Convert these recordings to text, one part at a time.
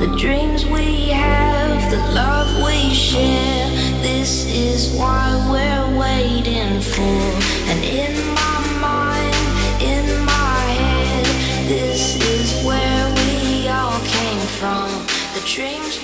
the dreams we have, the love we share. This is why we're waiting for. And in my mind, in my head, this is where we all came from. The dreams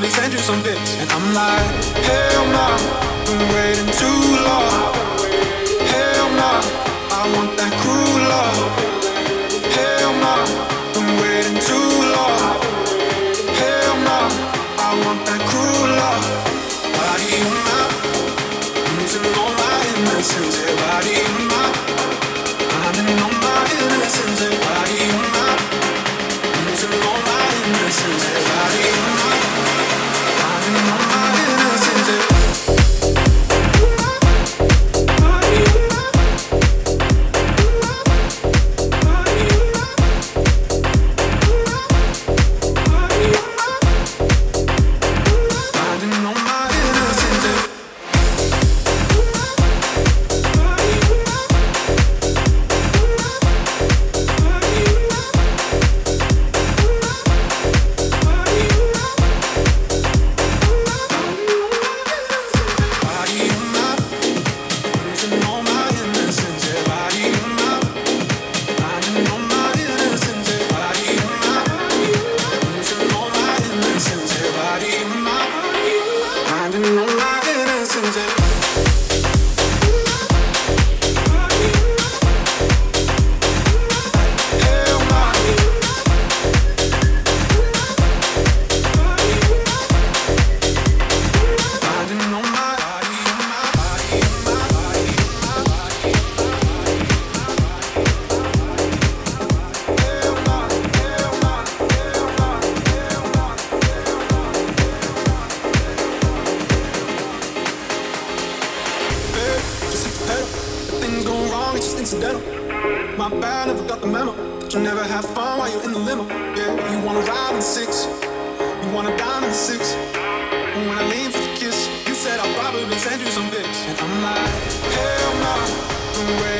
possibly send you some pics. And I'm like, hell nah, been waiting too long. Hell nah, I want that cruel love. Hell nah, been waiting too long. Hell nah, I want that cruel love. But were in six. You wanna dine in six. And when I leaned for the kiss, you said I'll probably send you some pics. And I'm like, hell no.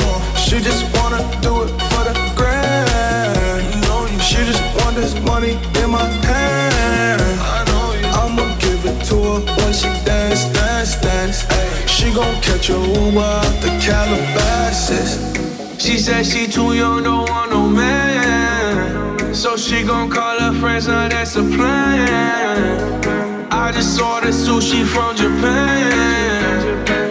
She just wanna do it for the grand. She just want this money in my hand. I'ma give it to her when she dance, dance, dance. She gon' catch a Uber out the Calabasas. She said she too young, don't want no man. So she gon' call her friends, now that's a plan. I just ordered sushi from Japan.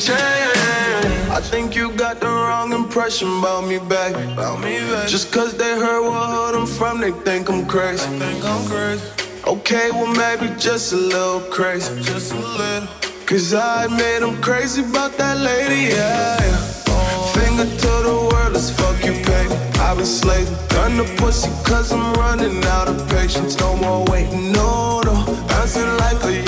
I think you got the wrong impression about me back. About me back. Just cause they heard what hood I'm from, they think I'm crazy. Think I'm crazy. Okay, well maybe just a little crazy. Just a little. Cause I made them crazy about that lady, yeah. Finger to the world, let's fuck you, baby. I've been slaving, done the pussy cause I'm running out of patience. No more waiting, no, no. Bouncing like a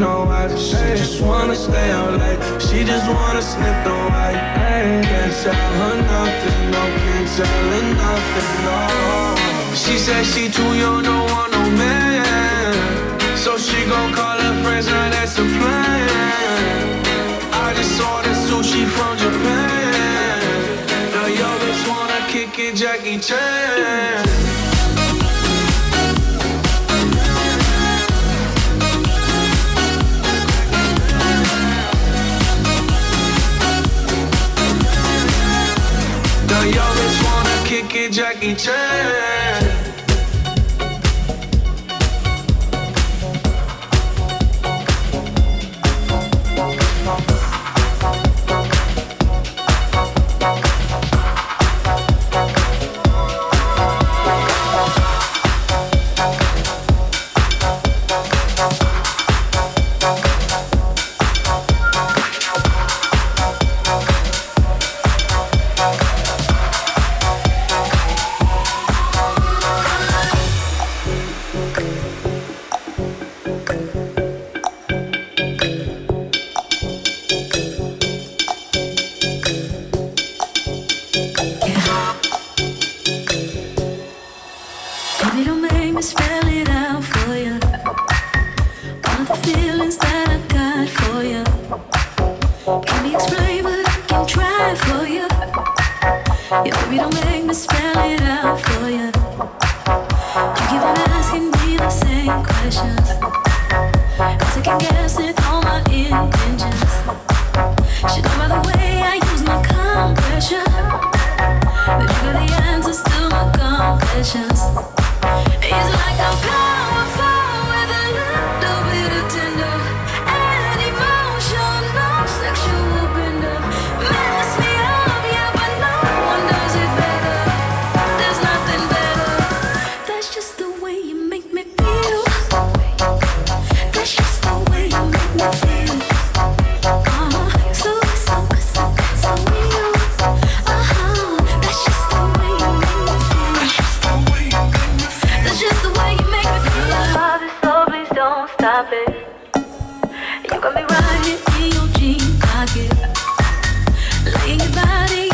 no wife. She just wanna stay out late. She just wanna sniff the white. Can't tell her nothing, no. Can't tell her nothing, no. She said she too young, don't want no man. So she gon' call her friends, now that's a plan. I just saw the sushi from Japan. The youngest wanna kick it, Jackie Chan. Jackie Chan. You got me right here in your jean pocket, Lay your body.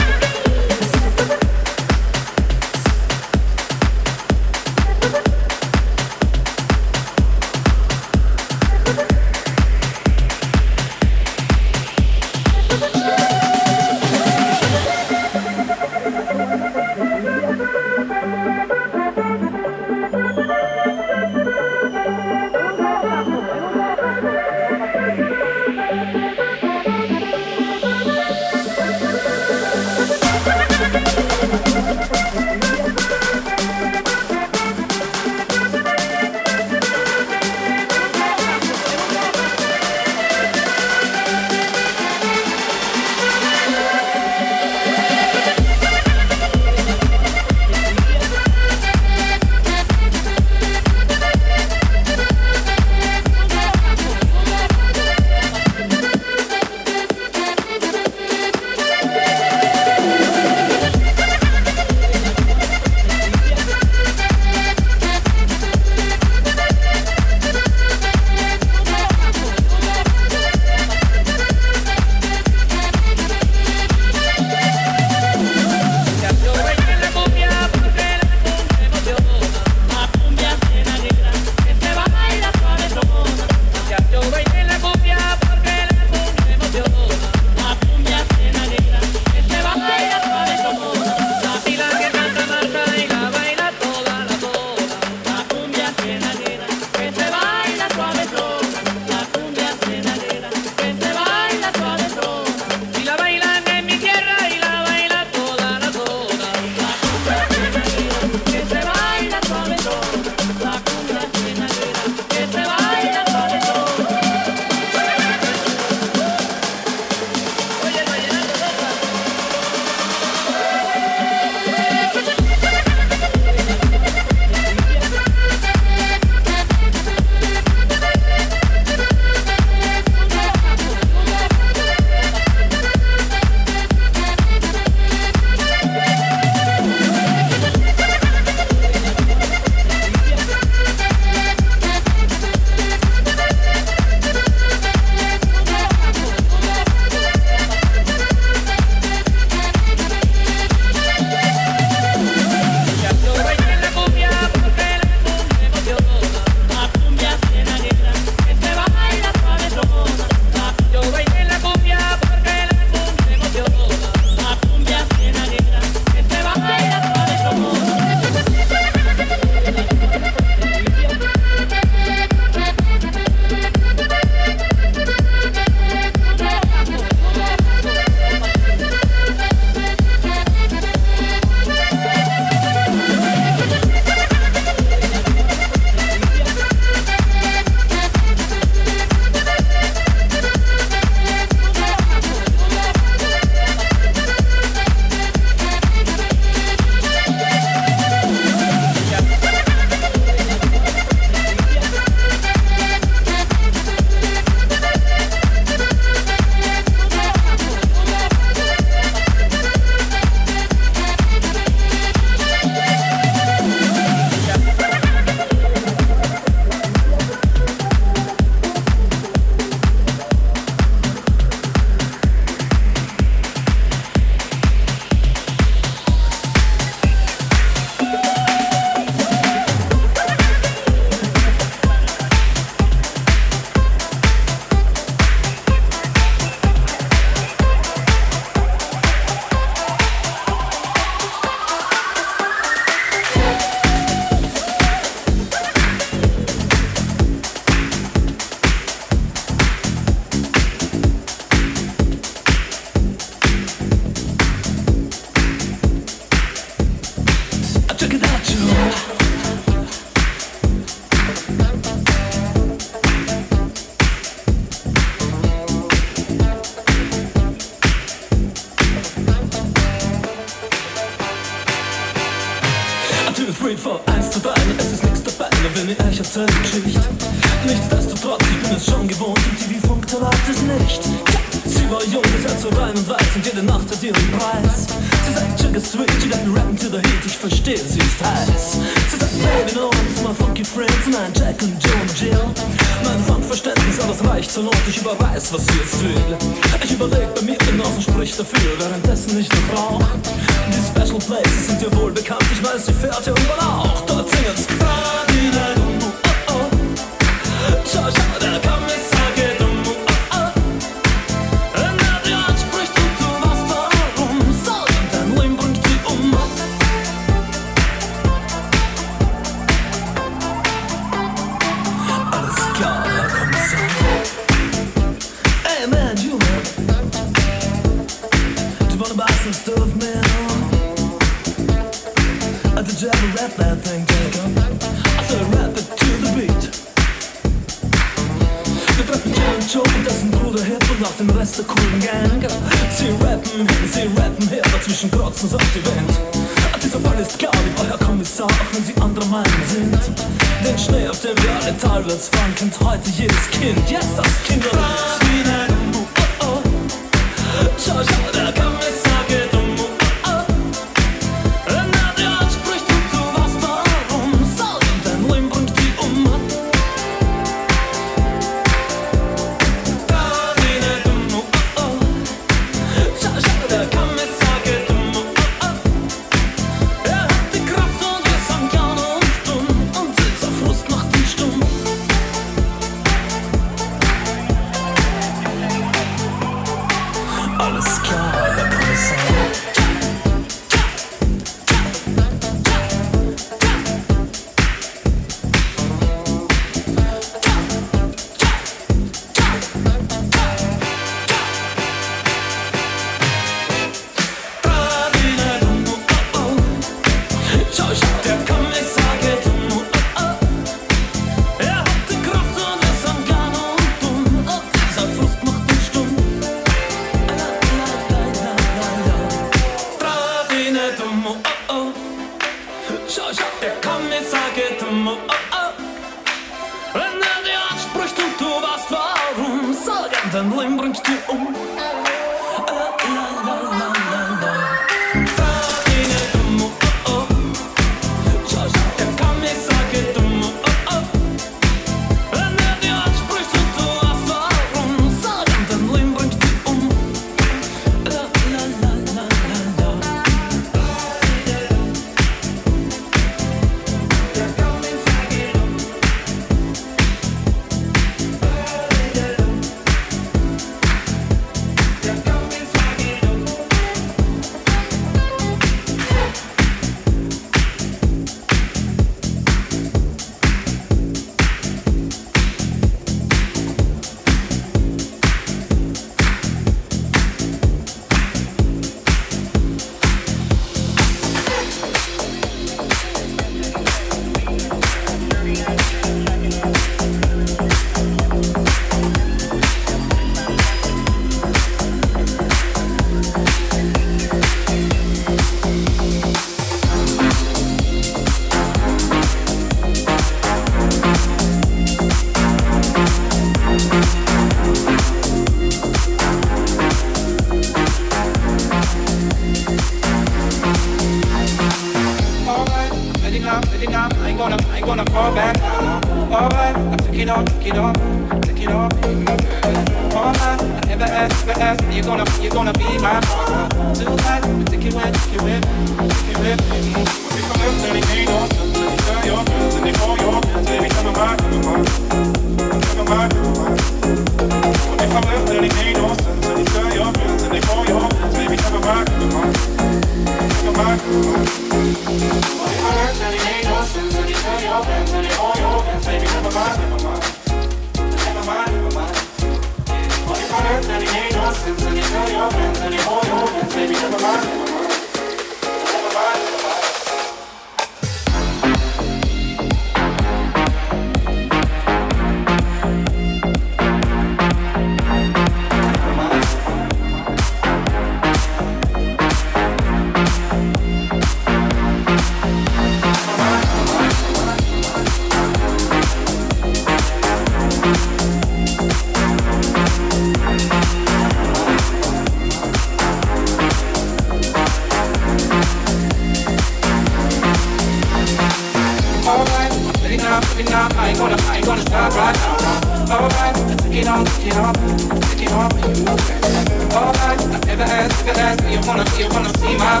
You wanna be my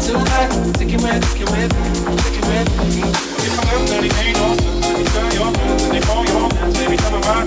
tonight? Take it with, take it with, take it with. If I am your and they call your baby, come and come.